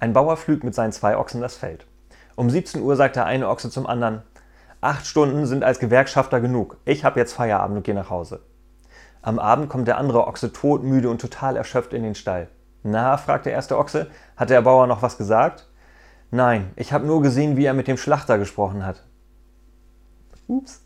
Ein Bauer pflügt mit seinen zwei Ochsen das Feld. Um 17 Uhr sagt der eine Ochse zum anderen, acht Stunden sind als Gewerkschafter genug, ich habe jetzt Feierabend und gehe nach Hause. Am Abend kommt der andere Ochse todmüde und total erschöpft in den Stall. Na, fragt der erste Ochse, hat der Bauer noch was gesagt? Nein, ich habe nur gesehen, wie er mit dem Schlachter gesprochen hat. Ups.